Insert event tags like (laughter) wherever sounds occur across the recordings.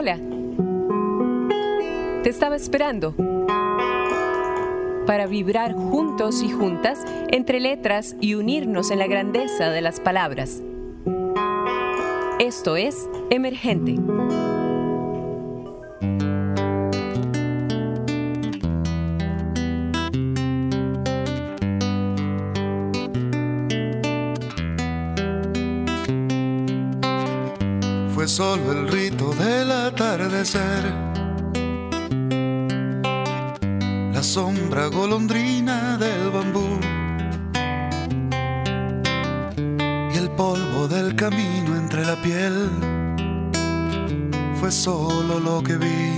Hola. Te estaba esperando para vibrar juntos y juntas entre letras y unirnos en la grandeza de las palabras. Esto es Emergente. Fue solo el rito del la sombra golondrina del bambú y el polvo del camino entre la piel fue solo lo que vi,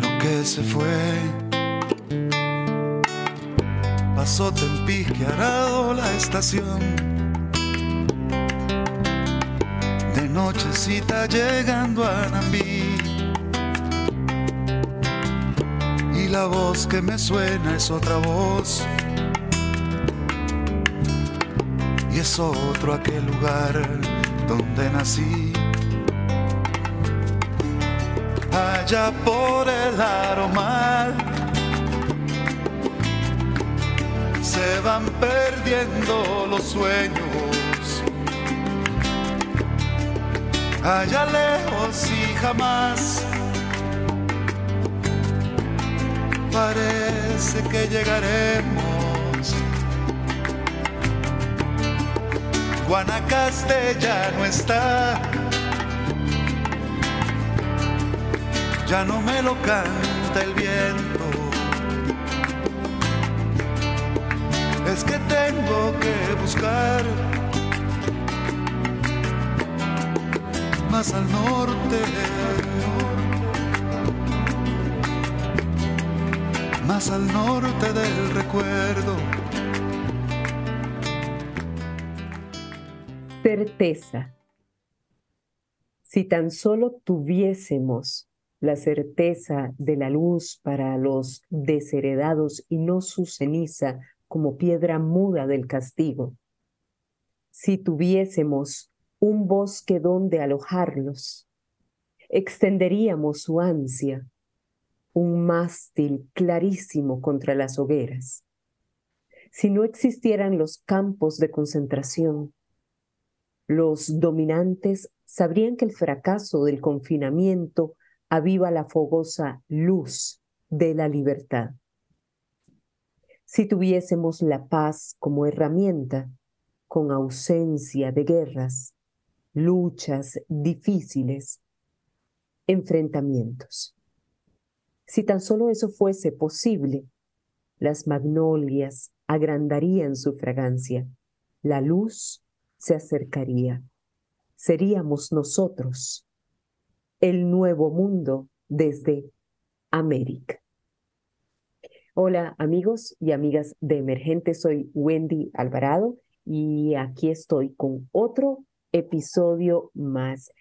lo que se fue. Pasó Tempisque arado la estación. Nochecita llegando a Nambí la voz que me suena es otra voz. Y es otro aquel lugar donde nací. Allá por el aromar se van perdiendo los sueños. Allá lejos y jamás parece que llegaremos. Guanacaste ya no está, ya no me lo canta el viento. Es que tengo que buscar más al norte. más al norte del recuerdo. Certeza. Si tan solo tuviésemos la certeza de la luz para los desheredados y no su ceniza como piedra muda del castigo. Si tuviésemos un bosque donde alojarlos, extenderíamos su ansia un mástil clarísimo contra las hogueras. Si no existieran los campos de concentración, los dominantes sabrían que el fracaso del confinamiento aviva la fogosa luz de la libertad. Si tuviésemos la paz como herramienta, con ausencia de guerras, luchas difíciles, enfrentamientos. Si tan solo eso fuese posible, las magnolias agrandarían su fragancia, la luz se acercaría. Seríamos nosotros el nuevo mundo desde América. Hola amigos y amigas de Emergente, soy Wendy Alvarado y aquí estoy con otro episodio más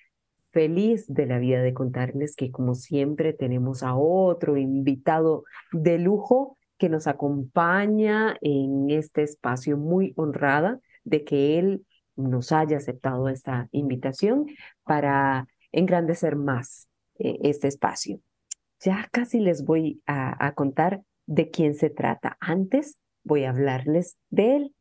feliz de la vida de contarles que como siempre tenemos a otro invitado de lujo que nos acompaña en este espacio muy honrada de que él nos haya aceptado esta invitación para engrandecer más eh, este espacio. Ya casi les voy a, contar de quién se trata. Antes voy a hablarles de él.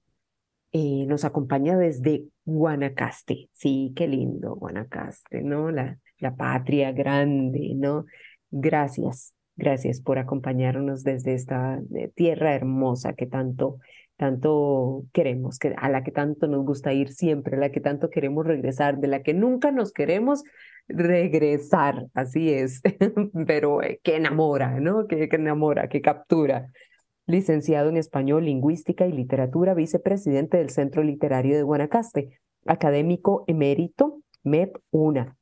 Eh, nos acompaña desde Guanacaste. Sí, qué lindo, Guanacaste, ¿no? La, la patria grande, ¿no? Gracias, gracias por acompañarnos desde esta eh, tierra hermosa que tanto, tanto queremos, que, a la que tanto nos gusta ir siempre, a la que tanto queremos regresar, de la que nunca nos queremos regresar, así es, (laughs) pero eh, que enamora, ¿no? Que, que enamora, que captura licenciado en Español, Lingüística y Literatura, vicepresidente del Centro Literario de Guanacaste, académico emérito, MEP UNA.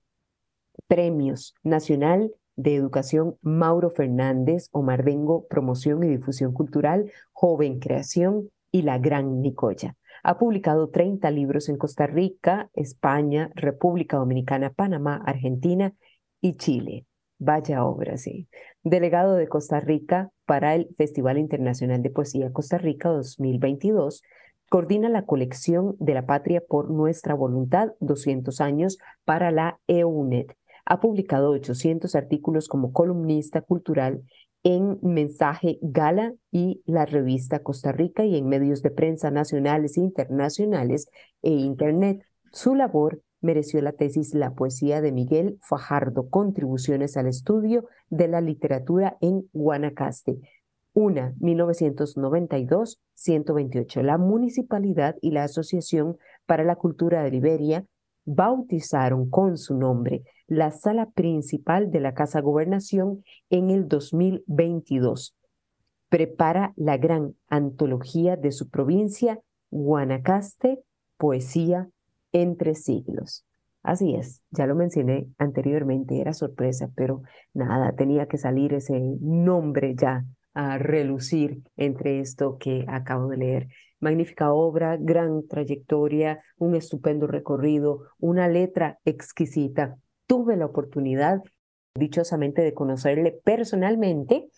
Premios Nacional de Educación Mauro Fernández, Omar Dengo, Promoción y Difusión Cultural, Joven Creación y La Gran Nicoya. Ha publicado 30 libros en Costa Rica, España, República Dominicana, Panamá, Argentina y Chile. Vaya obra, sí. Delegado de Costa Rica para el Festival Internacional de Poesía Costa Rica 2022, coordina la colección de la Patria por Nuestra Voluntad 200 años para la EUNED. Ha publicado 800 artículos como columnista cultural en Mensaje Gala y la revista Costa Rica y en medios de prensa nacionales e internacionales e Internet. Su labor mereció la tesis La poesía de Miguel Fajardo, contribuciones al estudio de la literatura en Guanacaste. Una, 1992-128. La municipalidad y la Asociación para la Cultura de Liberia bautizaron con su nombre la sala principal de la Casa Gobernación en el 2022. Prepara la gran antología de su provincia, Guanacaste, Poesía entre siglos. Así es, ya lo mencioné anteriormente, era sorpresa, pero nada, tenía que salir ese nombre ya a relucir entre esto que acabo de leer. Magnífica obra, gran trayectoria, un estupendo recorrido, una letra exquisita. Tuve la oportunidad, dichosamente, de conocerle personalmente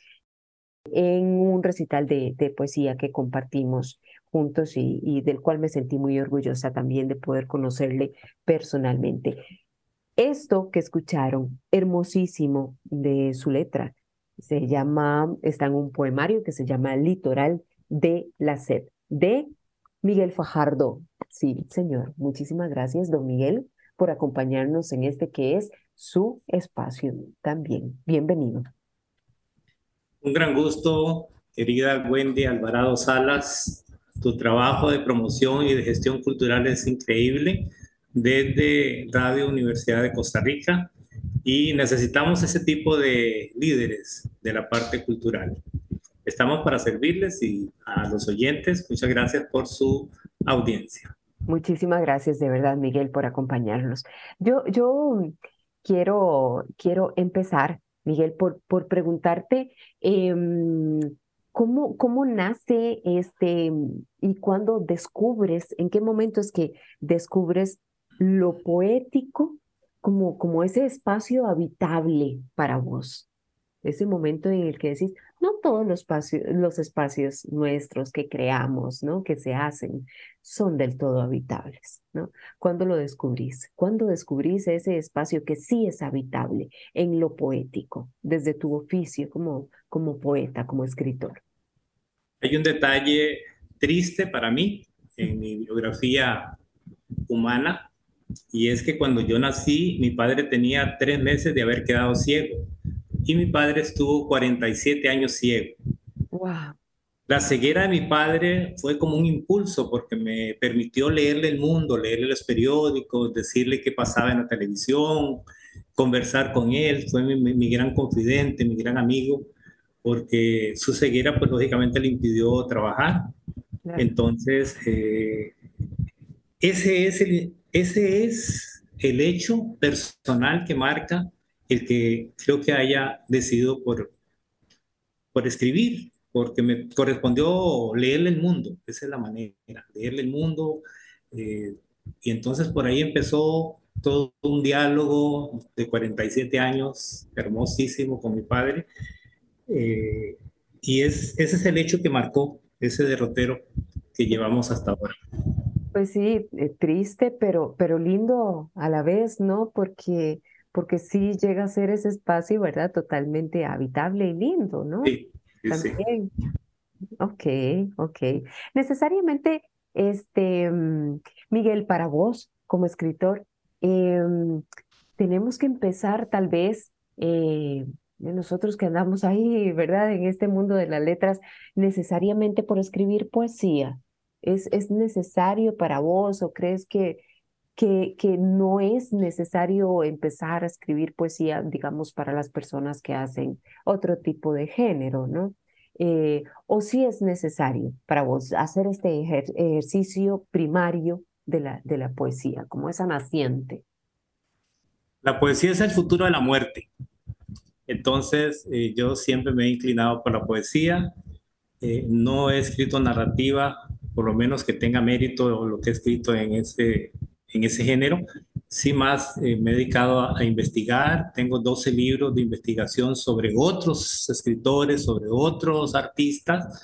en un recital de, de poesía que compartimos juntos y, del cual me sentí muy orgullosa también de poder conocerle personalmente. Esto que escucharon, hermosísimo de su letra, se llama, está en un poemario que se llama Litoral de la Sed, de Miguel Fajardo. Sí, señor, muchísimas gracias, don Miguel, por acompañarnos en este que es su espacio también. Bienvenido. Un gran gusto, querida Wendy Alvarado Salas. Tu trabajo de promoción y de gestión cultural es increíble desde Radio Universidad de Costa Rica y necesitamos ese tipo de líderes de la parte cultural. Estamos para servirles y a los oyentes, muchas gracias por su audiencia. Muchísimas gracias de verdad, Miguel, por acompañarnos. Yo, yo quiero, quiero empezar, Miguel, por, por preguntarte eh, ¿cómo, cómo nace este y cuándo descubres, en qué momento es que descubres lo poético como, como ese espacio habitable para vos, ese momento en el que decís, no todos los espacios, los espacios nuestros que creamos, ¿no? que se hacen, son del todo habitables. ¿no? ¿Cuándo lo descubrís? ¿Cuándo descubrís ese espacio que sí es habitable en lo poético, desde tu oficio como, como poeta, como escritor? Hay un detalle triste para mí en mi biografía humana y es que cuando yo nací, mi padre tenía tres meses de haber quedado ciego y mi padre estuvo 47 años ciego. Wow. La ceguera de mi padre fue como un impulso porque me permitió leerle el mundo, leerle los periódicos, decirle qué pasaba en la televisión, conversar con él. Fue mi, gran confidente, mi gran amigo, porque su ceguera, pues lógicamente le impidió trabajar. Entonces, eh, ese es el, ese es el hecho personal que marca el que creo que haya decidido por, por escribir, porque me correspondió leerle el mundo, esa es la manera, leerle el mundo. Eh, y entonces por ahí empezó todo un diálogo de 47 años, hermosísimo con mi padre. Eh, y es, ese es el hecho que marcó ese derrotero que llevamos hasta ahora. Pues sí, eh, triste, pero, pero lindo a la vez, ¿no? Porque, porque sí llega a ser ese espacio, ¿verdad? Totalmente habitable y lindo, ¿no? Sí, sí, También. Ok, ok. Necesariamente, este, mm, Miguel, para vos como escritor, em, tenemos que empezar tal vez, eh, nosotros que andamos ahí, ¿verdad? En este mundo de las letras, necesariamente por escribir poesía. ¿Es, es necesario para vos o crees que, que, que, no es necesario empezar a escribir poesía, digamos, para las personas que hacen otro tipo de género, ¿no? Eh, o si es necesario para vos hacer este ejercicio primario de la, de la poesía, como esa naciente. La poesía es el futuro de la muerte. Entonces, eh, yo siempre me he inclinado por la poesía. Eh, no he escrito narrativa por lo menos que tenga mérito lo que he escrito en ese, en ese género. Sí más eh, me he dedicado a, investigar, tengo 12 libros de investigación sobre otros escritores, sobre otros artistas.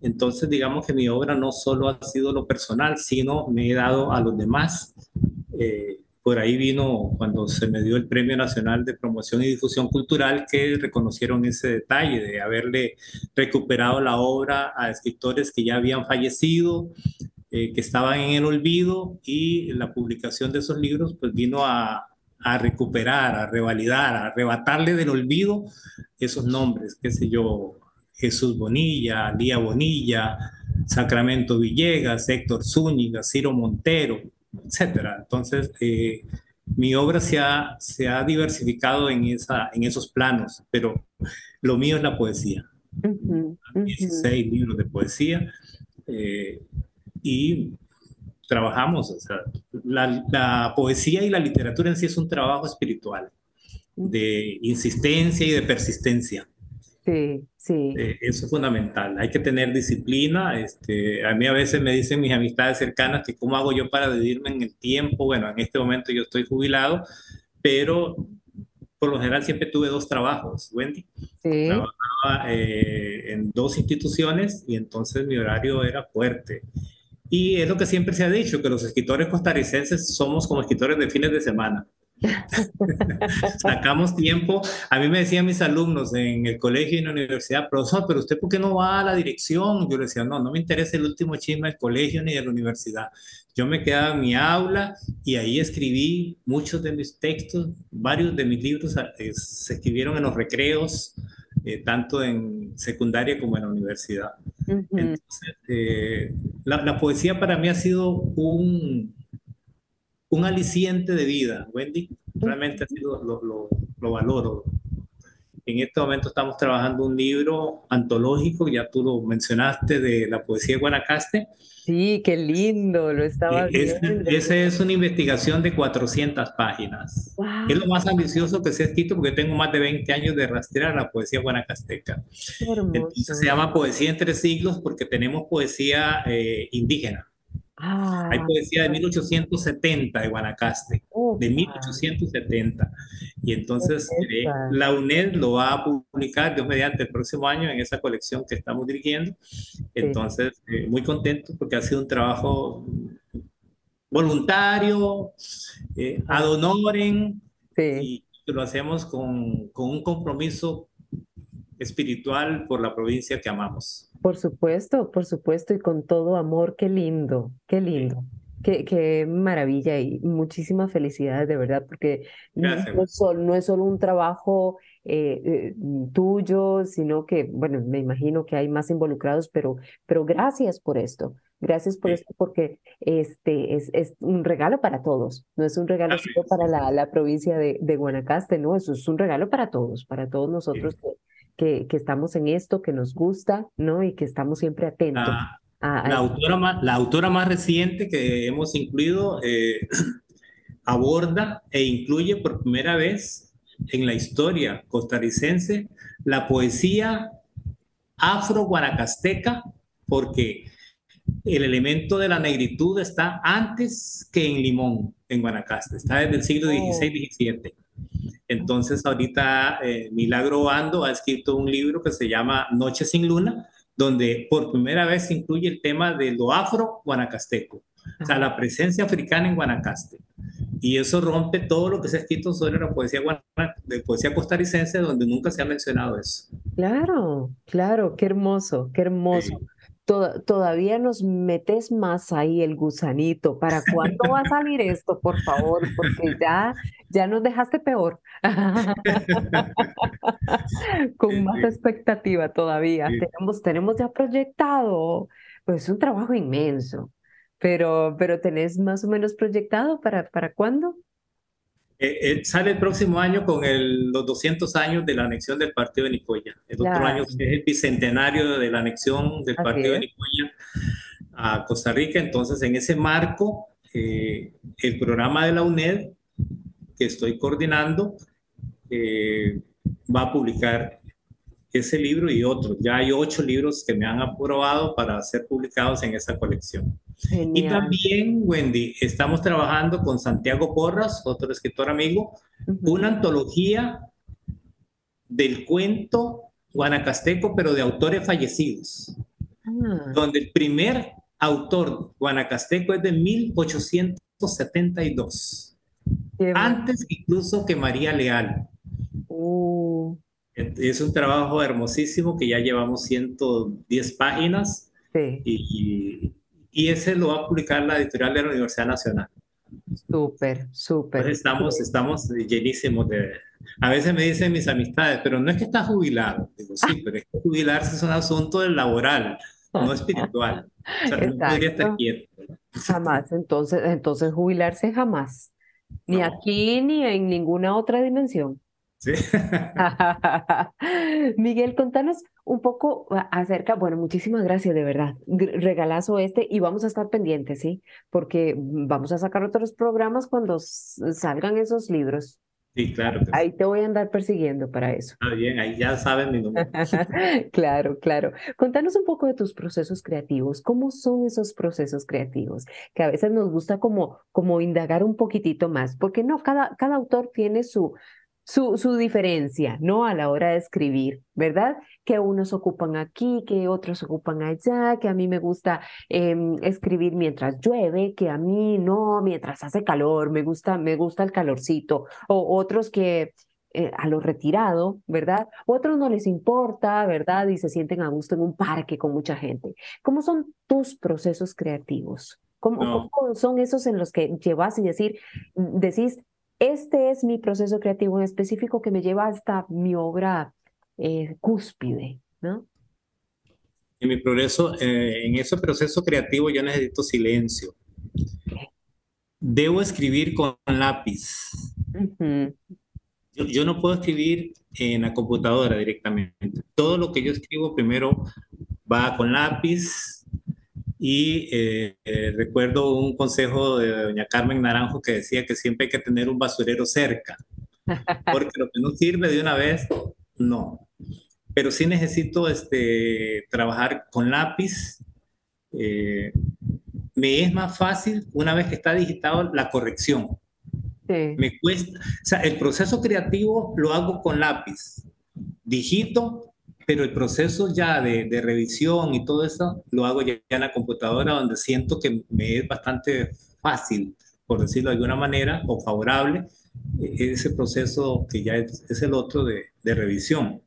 Entonces, digamos que mi obra no solo ha sido lo personal, sino me he dado a los demás. Eh, por ahí vino cuando se me dio el Premio Nacional de Promoción y Difusión Cultural que reconocieron ese detalle de haberle recuperado la obra a escritores que ya habían fallecido, eh, que estaban en el olvido y la publicación de esos libros pues vino a, recuperar, a revalidar, a arrebatarle del olvido esos nombres, qué sé yo, Jesús Bonilla, Lía Bonilla, Sacramento Villegas, Héctor Zúñiga, Ciro Montero, etcétera. Entonces, eh, mi obra se ha, se ha diversificado en, esa, en esos planos, pero lo mío es la poesía. 16 libros de poesía eh, y trabajamos, o sea, la, la, poesía y la literatura en sí es un trabajo espiritual de insistencia y de persistencia. Sí, sí. Eh, eso es fundamental. Hay que tener disciplina. Este, a mí a veces me dicen mis amistades cercanas que cómo hago yo para dividirme en el tiempo. Bueno, en este momento yo estoy jubilado, pero por lo general siempre tuve dos trabajos, Wendy. Sí. Trabajaba eh, en dos instituciones y entonces mi horario era fuerte. Y es lo que siempre se ha dicho, que los escritores costarricenses somos como escritores de fines de semana. (laughs) Sacamos tiempo. A mí me decían mis alumnos en el colegio y en la universidad, profesor, pero usted por qué no va a la dirección? Yo le decía, no, no me interesa el último chisme del colegio ni de la universidad. Yo me quedaba en mi aula y ahí escribí muchos de mis textos, varios de mis libros eh, se escribieron en los recreos, eh, tanto en secundaria como en la universidad. Entonces, eh, la, la poesía para mí ha sido un, un aliciente de vida, Wendy. Realmente lo, lo, lo, valoro. En este momento estamos trabajando un libro antológico, ya tú lo mencionaste, de la poesía de Guanacaste. Sí, qué lindo, lo estaba eh, viendo. Esa es una investigación de 400 páginas. Es lo más ambicioso que se ha escrito porque tengo más de 20 años de rastrear la poesía guanacasteca. Entonces se llama Poesía entre siglos porque tenemos poesía eh, indígena hay ah, poesía de 1870 de Guanacaste, de 1870. Y entonces eh, la UNED lo va a publicar, Dios mediante, el próximo año en esa colección que estamos dirigiendo. Entonces, eh, muy contento porque ha sido un trabajo voluntario, eh, ad honorem, y lo hacemos con, con un compromiso espiritual por la provincia que amamos. Por supuesto, por supuesto, y con todo amor, qué lindo, qué lindo. Qué, qué, maravilla y muchísimas felicidades de verdad, porque no es, solo, no es, solo, un trabajo eh, eh, tuyo, sino que, bueno, me imagino que hay más involucrados, pero, pero gracias por esto, gracias por esto, porque este es, es, un regalo para todos, no es un regalo solo para la, la provincia de, de, Guanacaste, no, eso es un regalo para todos, para todos nosotros que, estamos en esto, que nos gusta, ¿no? Y que estamos siempre atentos. a, la, autora más, la autora más reciente que hemos incluido eh, (clears throat) aborda e incluye por primera vez en la historia costarricense la poesía afro-guanacasteca, porque el elemento de la negritud está antes que en Limón, en Guanacaste, está desde el siglo XVI-XVII. Entonces, ahorita eh, Milagro Bando ha escrito un libro que se llama Noche sin Luna, donde por primera vez se incluye el tema de lo afro-guanacasteco, o sea, la presencia africana en Guanacaste. Y eso rompe todo lo que se ha escrito sobre la poesía, de poesía costarricense, donde nunca se ha mencionado eso. Claro, claro, qué hermoso, qué hermoso todavía nos metes más ahí el gusanito. ¿Para cuándo va a salir esto, por favor? Porque ya, ya nos dejaste peor. (laughs) Con más expectativa todavía. Tenemos, tenemos ya proyectado, pues es un trabajo inmenso, pero, pero ¿tenés más o menos proyectado para, para cuándo? Eh, eh, sale el próximo año con los 200 años de la anexión del partido de Nicoya. El otro año es el bicentenario de la anexión del partido de Nicoya a Costa Rica. Entonces, en ese marco, eh, el programa de la UNED que estoy coordinando va a publicar ese libro y otros. Ya hay ocho libros que me han aprobado para ser publicados en esa colección. Y también, Wendy, estamos trabajando con Santiago Porras, otro escritor amigo, una antología del cuento guanacasteco, pero de autores fallecidos, ah. donde el primer autor guanacasteco es de 1872. antes incluso que María Leal. Uh. Es un trabajo hermosísimo que ya llevamos 110 páginas y, y, ese lo va a publicar la editorial de la Universidad Nacional. Súper, súper. estamos, estamos llenísimos de... A veces me dicen mis amistades, pero no es que está jubilado. Digo, sí, pero es que jubilarse es un asunto laboral, no espiritual. O sea, no podría estar quieto. Jamás, entonces, entonces jubilarse jamás. Ni aquí ni en ninguna otra dimensión. Sí. (laughs) Miguel, contanos un poco acerca, bueno, muchísimas gracias, de verdad. Regalazo este y vamos a estar pendientes, ¿sí? Porque vamos a sacar otros programas cuando salgan esos libros. Sí, claro. Ahí te voy a andar persiguiendo para eso. Está bien, ahí ya saben mi número. (laughs) claro, claro. Contanos un poco de tus procesos creativos. ¿Cómo son esos procesos creativos? Que a veces nos gusta como, como indagar un poquitito más, porque no, cada, cada autor tiene su, su, su diferencia, ¿no? A la hora de escribir, ¿verdad? Que unos ocupan aquí, que otros ocupan allá, que a mí me gusta em, escribir mientras llueve, que a mí no, mientras hace calor, me gusta, me gusta el calorcito, o otros que eh, a lo retirado, ¿verdad? Otros no les importa, ¿verdad? Y se sienten a gusto en un parque con mucha gente. ¿Cómo son tus procesos creativos? ¿Cómo, ¿cómo son esos en los que llevas y decir, decís, este es mi proceso creativo en específico que me lleva hasta mi obra eh, cúspide, ¿no? En mi progreso, eh, en ese proceso creativo yo necesito silencio. Debo escribir con lápiz. yo, no puedo escribir en la computadora directamente. Todo lo que yo escribo primero va con lápiz, y eh, eh, recuerdo un consejo de doña Carmen Naranjo que decía que siempre hay que tener un basurero cerca, (laughs) porque lo que no sirve de una vez, no. Pero sí necesito este, trabajar con lápiz. Eh, me es más fácil una vez que está digitado la corrección. Sí. Me cuesta, o sea, el proceso creativo lo hago con lápiz. Digito pero el proceso ya de, de, revisión y todo eso lo hago ya en la computadora donde siento que me es bastante fácil, por decirlo de alguna manera, o favorable, e, ese proceso que ya es, es el otro de, de revisión.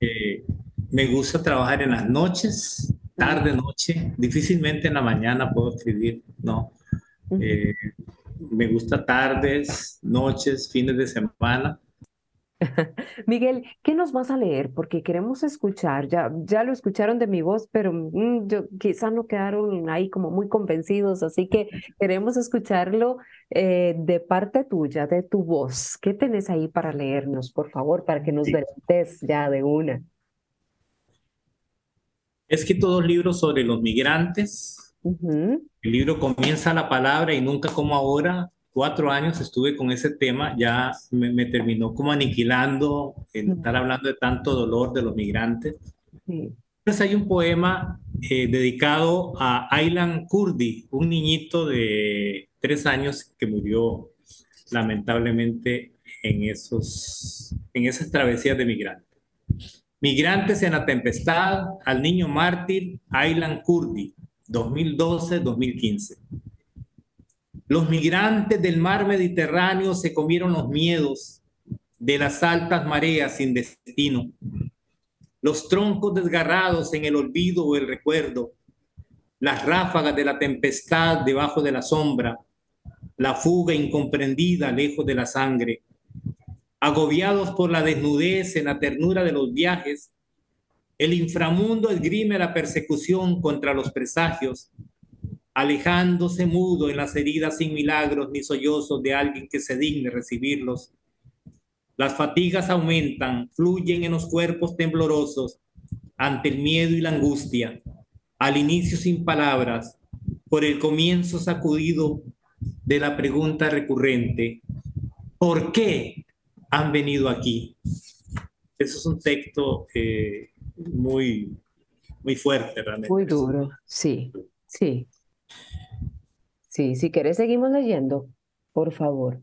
eh, me gusta trabajar en las noches, tarde, noche, difícilmente en la mañana puedo escribir, ¿no? eh, me gusta tardes, noches, fines de semana (laughs) Miguel, ¿qué nos vas a leer? Porque queremos escuchar, ya, ya lo escucharon de mi voz, pero mm, yo, quizá no quedaron ahí como muy convencidos, así que queremos escucharlo eh, de parte tuya, de tu voz. ¿Qué tenés ahí para leernos, por favor, para que nos sí. ya de una? He escrito dos libros sobre los migrantes. El libro comienza la palabra y nunca como ahora, cuatro años estuve con ese tema, ya me, terminó como aniquilando el estar hablando de tanto dolor de los migrantes. Entonces hay un poema eh, dedicado a Aylan Kurdi, un niñito de tres años que murió lamentablemente en, esos, en esas travesías de migrantes. Migrantes en la tempestad, al niño mártir Aylan Kurdi, 2012-2015. Los migrantes del mar Mediterráneo se comieron los miedos de las altas mareas sin destino, los troncos desgarrados en el olvido o el recuerdo, las ráfagas de la tempestad debajo de la sombra, la fuga incomprendida lejos de la sangre, agobiados por la desnudez en la ternura de los viajes, el inframundo esgrime la persecución contra los presagios, alejándose mudo en las heridas sin milagros ni sollozos de alguien que se digne recibirlos. Las fatigas aumentan, fluyen en los cuerpos temblorosos ante el miedo y la angustia, al inicio sin palabras, por el comienzo sacudido de la pregunta recurrente, ¿por qué han venido aquí? Eso es un texto eh, muy, muy fuerte realmente. Muy duro, sí, sí. Sí, si querés seguimos leyendo, por favor.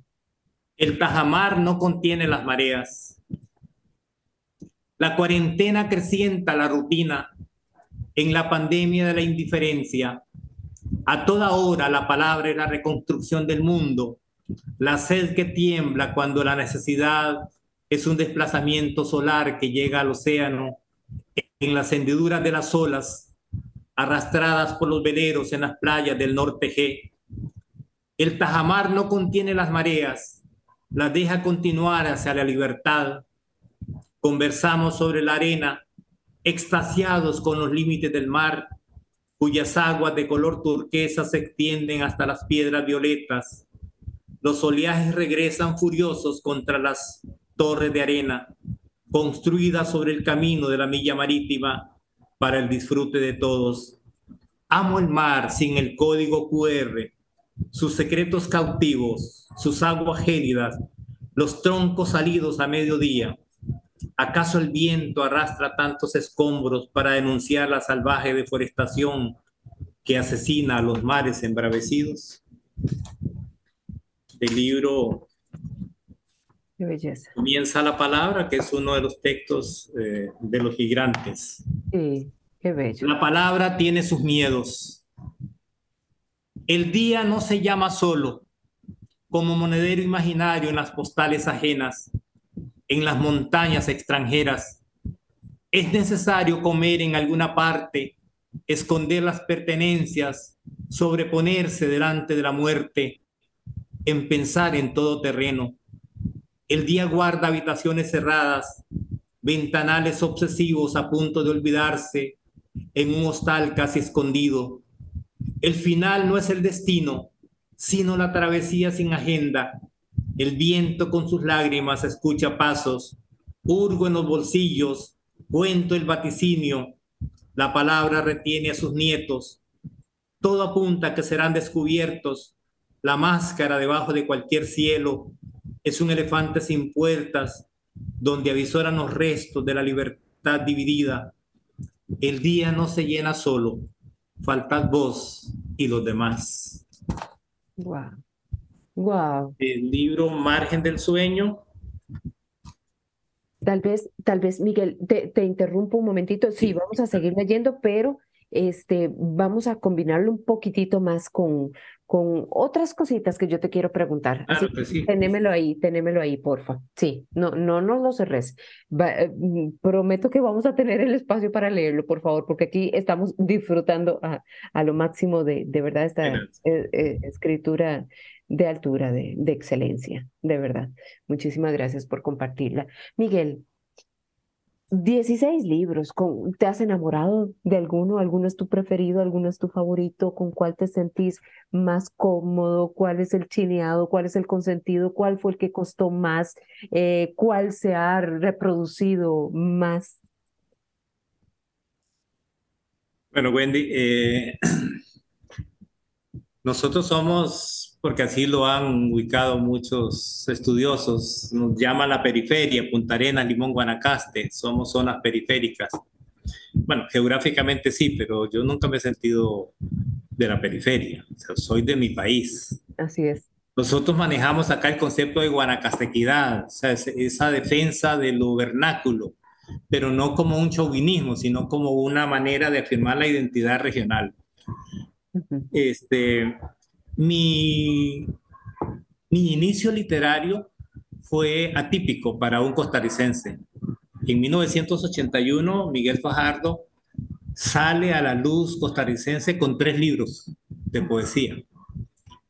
El tajamar no contiene las mareas. La cuarentena crecienta la rutina en la pandemia de la indiferencia. A toda hora la palabra es la reconstrucción del mundo la sed que tiembla cuando la necesidad es un desplazamiento solar que llega al océano en las hendiduras de las olas, arrastradas por los veleros en las playas del norte G. El tajamar no contiene las mareas, las deja continuar hacia la libertad. Conversamos sobre la arena, extasiados con los límites del mar, cuyas aguas de color turquesa se extienden hasta las piedras violetas. Los oleajes regresan furiosos contra las torres de arena construida sobre el camino de la milla marítima para el disfrute de todos. Amo el mar sin el código QR, sus secretos cautivos, sus aguas gélidas, los troncos salidos a mediodía. ¿Acaso el viento arrastra tantos escombros para denunciar la salvaje deforestación que asesina a los mares embravecidos? El libro belleza. Comienza la palabra, que es uno de los textos eh, de los migrantes. Sí, qué bello. La palabra tiene sus miedos. El día no se llama solo, como monedero imaginario en las postales ajenas, en las montañas extranjeras. Es necesario comer en alguna parte, esconder las pertenencias, sobreponerse delante de la muerte, en pensar en todo terreno el día guarda habitaciones cerradas, ventanales obsesivos a punto de olvidarse en un hostal casi escondido. El final no es el destino, sino la travesía sin agenda. El viento con sus lágrimas escucha pasos, hurgo en los bolsillos, cuento el vaticinio, la palabra retiene a sus nietos. Todo apunta que serán descubiertos, la máscara debajo de cualquier cielo, es un elefante sin puertas donde avisoran los restos de la libertad dividida. El día no se llena solo, faltad vos y los demás. Wow. Wow. El libro Margen del Sueño. Tal vez, tal vez, Miguel, te, te interrumpo un momentito. Sí, vamos a seguir leyendo, pero este, vamos a combinarlo un poquitito más con, con otras cositas que yo te quiero preguntar. Así que sí. Tenémelo ahí, tenémelo ahí, porfa. Sí, no, no, no lo cerres. Eh, mm, prometo que vamos a tener el espacio para leerlo, por favor, porque aquí estamos disfrutando a, a lo máximo de, de verdad esta eh, eh, escritura de altura, de, de excelencia, de verdad. Muchísimas gracias por compartirla. Miguel, 16 libros, con, ¿te has enamorado de alguno? ¿Alguno es tu preferido? ¿Alguno es tu favorito? ¿Con cuál te sentís más cómodo? ¿Cuál es el chineado? ¿Cuál es el consentido? ¿Cuál fue el que costó más? Eh, ¿Cuál se ha reproducido más? Bueno, Wendy, eh, (clears throat) nosotros somos porque así lo han ubicado muchos estudiosos. Nos llama la periferia, Punta Arenas, Limón, Guanacaste, somos zonas periféricas. Bueno, geográficamente sí, pero yo nunca me he sentido de la periferia, soy de mi país. Así es. Nosotros manejamos acá el concepto de guanacastequidad, o sea, esa defensa de lo vernáculo, pero no como un chauvinismo, sino como una manera de afirmar la identidad regional. Este, mi, mi inicio literario fue atípico para un costarricense. En 1981, Miguel Fajardo sale a la luz costarricense con tres libros de poesía.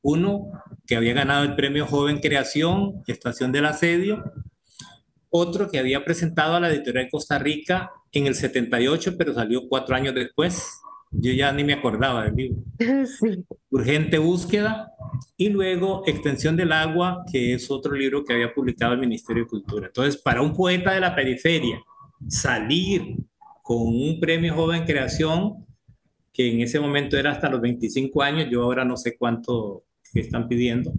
Uno que había ganado el premio Joven Creación, Estación del Asedio. Otro que había presentado a la editorial Costa Rica en el 78, pero salió cuatro años después, yo ya ni me acordaba del libro. (laughs) Urgente búsqueda y luego Extensión del agua, que es otro libro que había publicado el Ministerio de Cultura. Entonces, para un poeta de la periferia, salir con un premio joven creación, que en ese momento era hasta los 25 años, yo ahora no sé cuánto están pidiendo.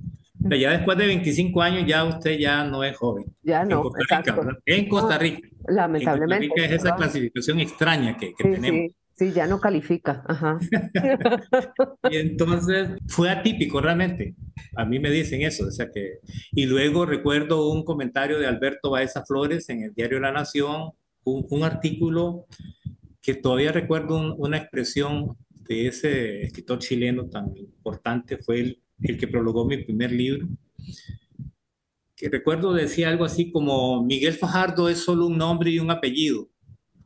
Pero ya después de 25 años ya usted ya no es joven. Ya no, en Costa Rica. En Costa Rica. lamentablemente. En Costa Rica es esa clasificación extraña que, que tenemos. Sí, ya no califica. Ajá. (laughs) y entonces fue atípico realmente. A mí me dicen eso. O sea que... Y luego recuerdo un comentario de Alberto Baeza Flores en el diario La Nación, un, un artículo que todavía recuerdo una expresión de ese escritor chileno tan importante, fue el, el que prologó mi primer libro. que recuerdo decía algo así como Miguel Fajardo es solo un nombre y un apellido.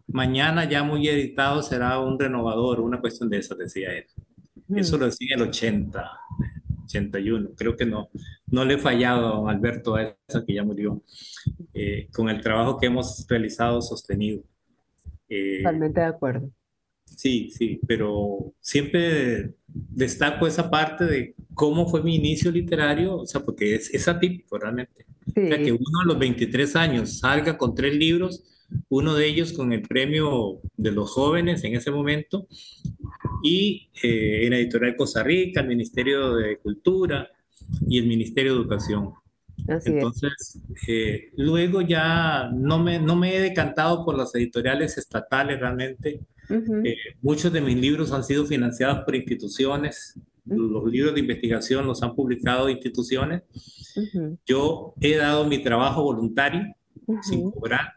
Mañana ya muy editado será un renovador, una cuestión de eso, decía él. Eso lo decía el 80, 81. Creo que no, no le he fallado a Alberto a eso, que ya murió, eh, con el trabajo que hemos realizado sostenido. Eh, Totalmente de acuerdo. Sí, sí, pero siempre destaco esa parte de cómo fue mi inicio literario, o sea, porque es, es atípico realmente. O sea, que uno a los 23 años salga con tres libros, uno de ellos con el premio de los jóvenes en ese momento, y eh, en la editorial Costa Rica, el Ministerio de Cultura y el Ministerio de Educación. Entonces, eh, luego ya no me, no me he decantado por las editoriales estatales realmente. Eh, muchos de mis libros han sido financiados por instituciones. Los libros de investigación los han publicado instituciones. Yo he dado mi trabajo voluntario sin cobrar.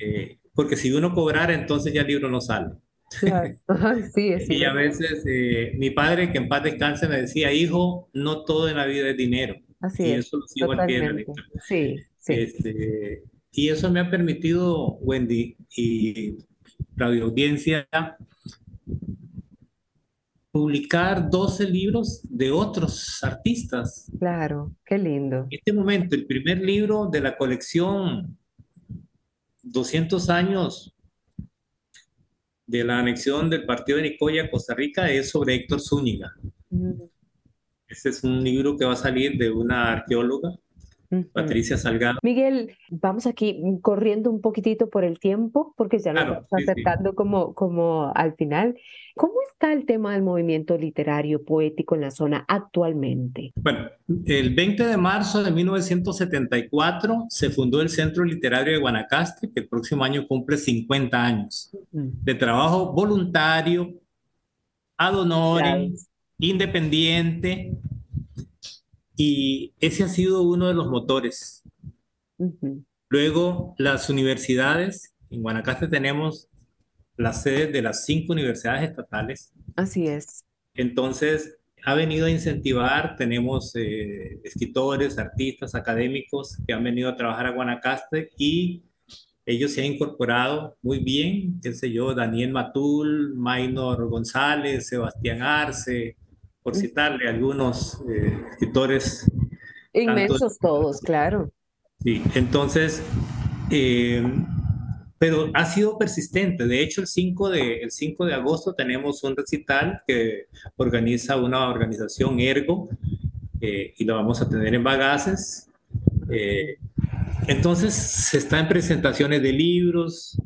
Eh, porque si uno cobrara, entonces ya el libro no sale. (laughs) sí, y a veces mi padre, que en paz descanse, me decía, hijo, no todo en la vida es dinero. Así y eso lo sigo al pie Sí, sí. Este, y eso me ha permitido, Wendy y Radio Audiencia, publicar 12 libros de otros artistas. Claro, qué lindo. En este momento, el primer libro de la colección 200 años de la anexión del partido de Nicoya a Costa Rica es sobre Héctor Zúñiga. Este es un libro que va a salir de una arqueóloga, Patricia Salgado. Miguel, vamos aquí corriendo un poquitito por el tiempo, porque ya nos estamos acercando Como, como al final. ¿Cómo está el tema del movimiento literario poético en la zona actualmente? Bueno, el 20 de marzo de 1974 se fundó el Centro Literario de Guanacaste, que el próximo año cumple 50 años de trabajo voluntario, ad honorem, independiente, y ese ha sido uno de los motores. Luego, las universidades, en Guanacaste tenemos las sedes de las cinco universidades estatales. Así es. Entonces, ha venido a incentivar, tenemos eh, escritores, artistas, académicos que han venido a trabajar a Guanacaste y ellos se han incorporado muy bien, qué sé yo, Daniel Matul, Maynor González, Sebastián Arce, por citarle algunos eh, escritores. Inmensos todos, claro. Sí, entonces, eh, pero ha sido persistente. De hecho, el 5 de, el 5 de agosto tenemos un recital que organiza una organización Ergo eh, y lo vamos a tener en Bagaces. entonces, se está en presentaciones de libros,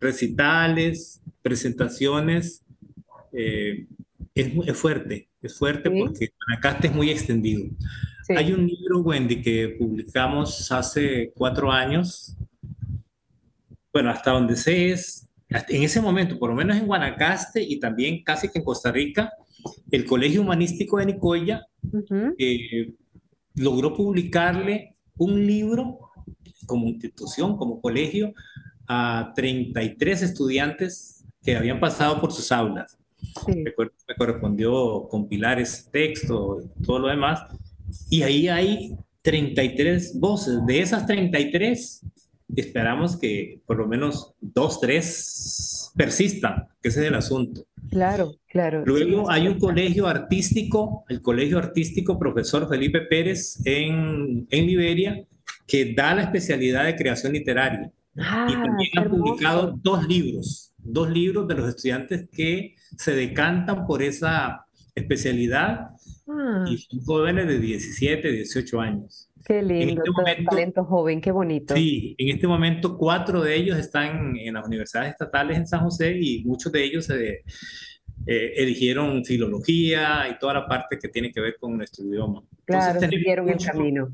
recitales, presentaciones. es, es fuerte es fuerte porque Guanacaste es muy extendido. Hay un libro, Wendy, que publicamos hace cuatro años, bueno, hasta donde sé es, en ese momento, por lo menos en Guanacaste y también casi que en Costa Rica, el Colegio Humanístico de Nicoya eh, logró publicarle un libro como institución, como colegio, a 33 estudiantes que habían pasado por sus aulas. Me, correspondió compilar ese texto y todo lo demás. Y ahí hay 33 voces. De esas 33, esperamos que por lo menos dos, tres persistan, que ese es el asunto. Claro, claro. Luego hay un colegio artístico, el Colegio Artístico Profesor Felipe Pérez en, en Liberia, que da la especialidad de creación literaria. Ah, y también ha publicado dos libros, dos libros de los estudiantes que se decantan por esa especialidad ah. y son jóvenes de 17, 18 años. Qué lindo, este talento joven, qué bonito. Sí, en este momento cuatro de ellos están en las universidades estatales en San José y muchos de ellos se eh, eligieron filología y toda la parte que tiene que ver con nuestro idioma. Claro, siguieron el camino.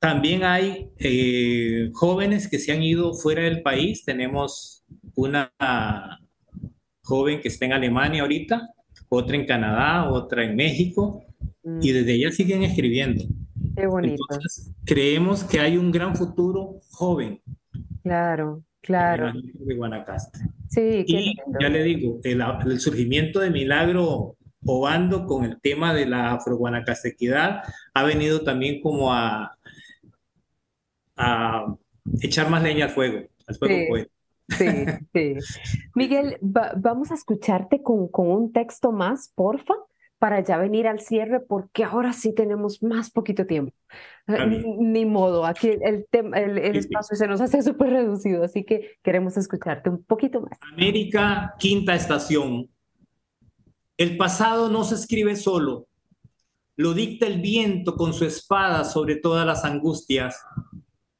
También hay eh, jóvenes que se han ido fuera del país. Tenemos una joven que está en Alemania ahorita, otra en Canadá, otra en México, mm. y desde allá siguen escribiendo. Qué bonito. Entonces, creemos que hay un gran futuro joven. Claro, claro. De Guanacaste. Sí, y ya le digo, el, surgimiento de Milagro obando con el tema de la afroguanacasequidad, ha venido también como a, a echar más leña al fuego, al fuego Sí. poético. Sí, sí. Miguel, va- vamos a escucharte con, con un texto más, porfa, para ya venir al cierre, porque ahora sí tenemos más poquito tiempo. Ni, modo, aquí el, el, el Sí, sí. espacio se nos hace súper reducido, así que queremos escucharte un poquito más. América, quinta estación. El pasado no se escribe solo, lo dicta el viento con su espada sobre todas las angustias.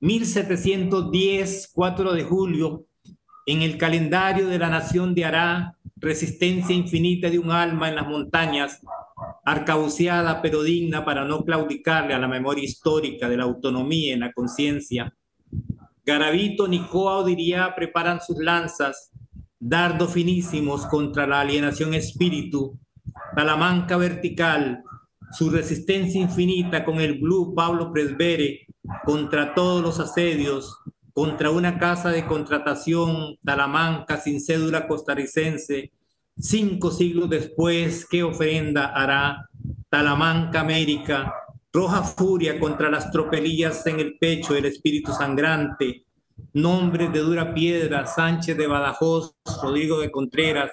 1710, 4 de julio, en el calendario de la nación de Ará, resistencia infinita de un alma en las montañas, arcabuceada pero digna para no claudicarle a la memoria histórica de la autonomía en la conciencia. Garavito, Nicoa o Diría preparan sus lanzas, dardos finísimos contra la alienación espíritu, Talamanca vertical, su resistencia infinita con el blue Pablo Presbere contra todos los asedios, contra una casa de contratación, Talamanca sin cédula costarricense, cinco siglos después, ¿qué ofrenda hará Talamanca América? Roja furia contra las tropelías en el pecho del espíritu sangrante, nombres de dura piedra, Sánchez de Badajoz, Rodrigo de Contreras,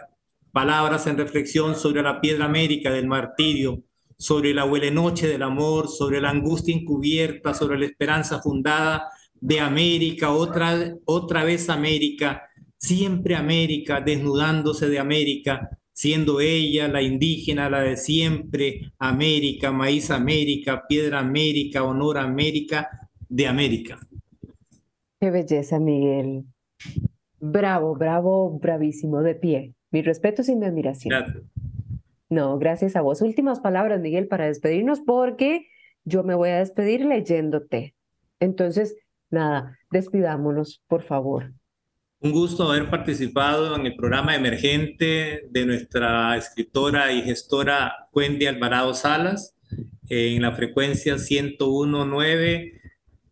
palabras en reflexión sobre la piedra américa del martirio, sobre la noche del amor, sobre la angustia encubierta, sobre la esperanza fundada de América, otra, otra vez América, siempre América, desnudándose de América, siendo ella la indígena, la de siempre, América, maíz América, piedra América, honor América, de América. Qué belleza, Miguel. Bravo, bravo, bravísimo, de pie. Mi respeto y mi admiración. Gracias. No, gracias a vos. Últimas palabras, Miguel, para despedirnos, porque yo me voy a despedir leyéndote. Entonces, nada, despidámonos, por favor. Un gusto haber participado en el programa emergente de nuestra escritora y gestora Wendy Alvarado Salas en la frecuencia 1019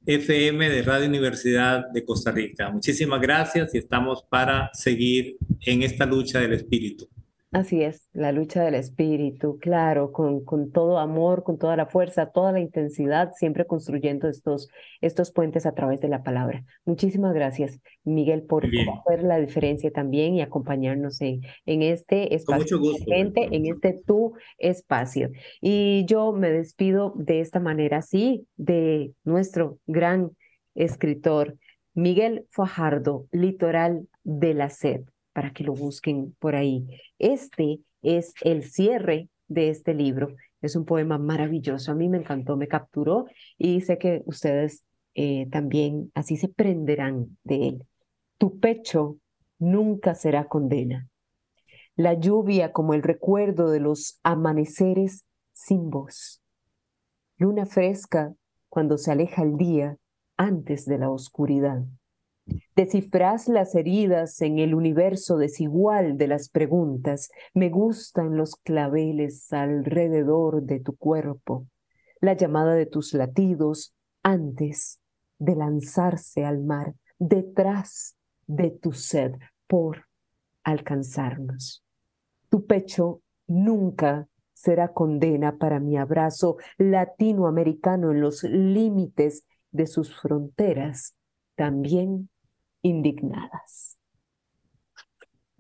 FM de Radio Universidad de Costa Rica. Muchísimas gracias y estamos para seguir en esta lucha del espíritu. Así es, la lucha del espíritu, claro, con, con todo amor, con toda la fuerza, toda la intensidad, siempre construyendo estos, estos puentes a través de la palabra. Muchísimas gracias, Miguel, por, Bien. hacer la diferencia también y acompañarnos en, en este espacio mucho gusto, con en este tu espacio. Y yo me despido de esta manera, sí, de nuestro gran escritor, Miguel Fajardo, Litoral de la Sed para que lo busquen por ahí. Este es el cierre de este libro. Es un poema maravilloso. A mí me encantó, me capturó y sé que ustedes eh, también así se prenderán de él. Tu pecho nunca será condena. La lluvia como el recuerdo de los amaneceres sin voz. Luna fresca cuando se aleja el día antes de la oscuridad. Descifrás las heridas en el universo desigual de las preguntas. Me gustan los claveles alrededor de tu cuerpo, la llamada de tus latidos antes de lanzarse al mar, detrás de tu sed por alcanzarnos. Tu pecho nunca será condena para mi abrazo latinoamericano en los límites de sus fronteras, también indignadas.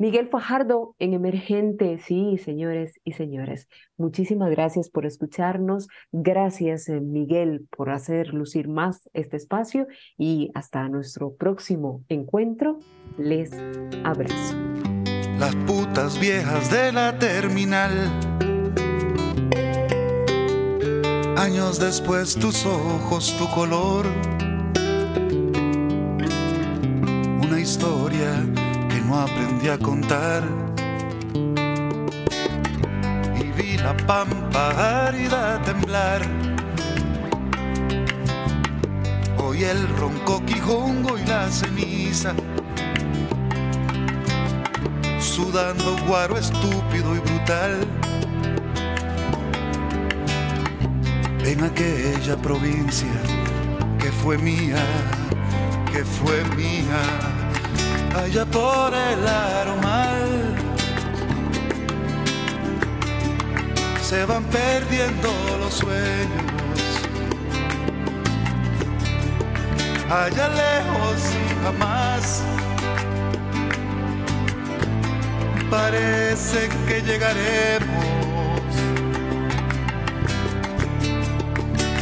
Miguel Fajardo en Emergente, sí, señores y señoras. Muchísimas gracias por escucharnos. Gracias, eh, Miguel, por hacer lucir más este espacio y hasta nuestro próximo encuentro. Les abrazo. Las putas viejas de la terminal. Años después tus ojos, tu color. Aprendí a contar. Y vi la pampa árida temblar. Hoy el ronco quijongo y la ceniza. Sudando guaro estúpido y brutal. en aquella provincia que fue mía, que fue mía, allá por el aromal. se van perdiendo los sueños. Allá lejos y jamás parece que llegaremos.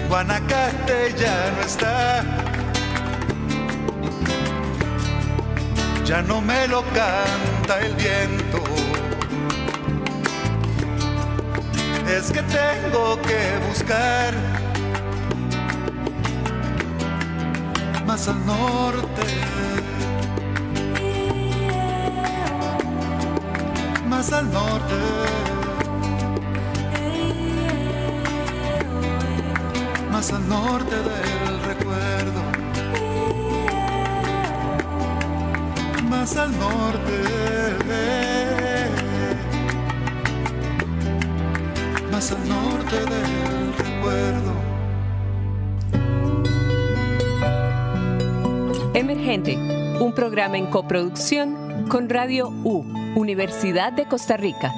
Guanacaste ya no está, ya no me lo canta el viento. Es que tengo que buscar más al norte. Más al norte. Más al norte del Más al norte. Norte del recuerdo. Emergente, un programa en coproducción con Radio U, Universidad de Costa Rica.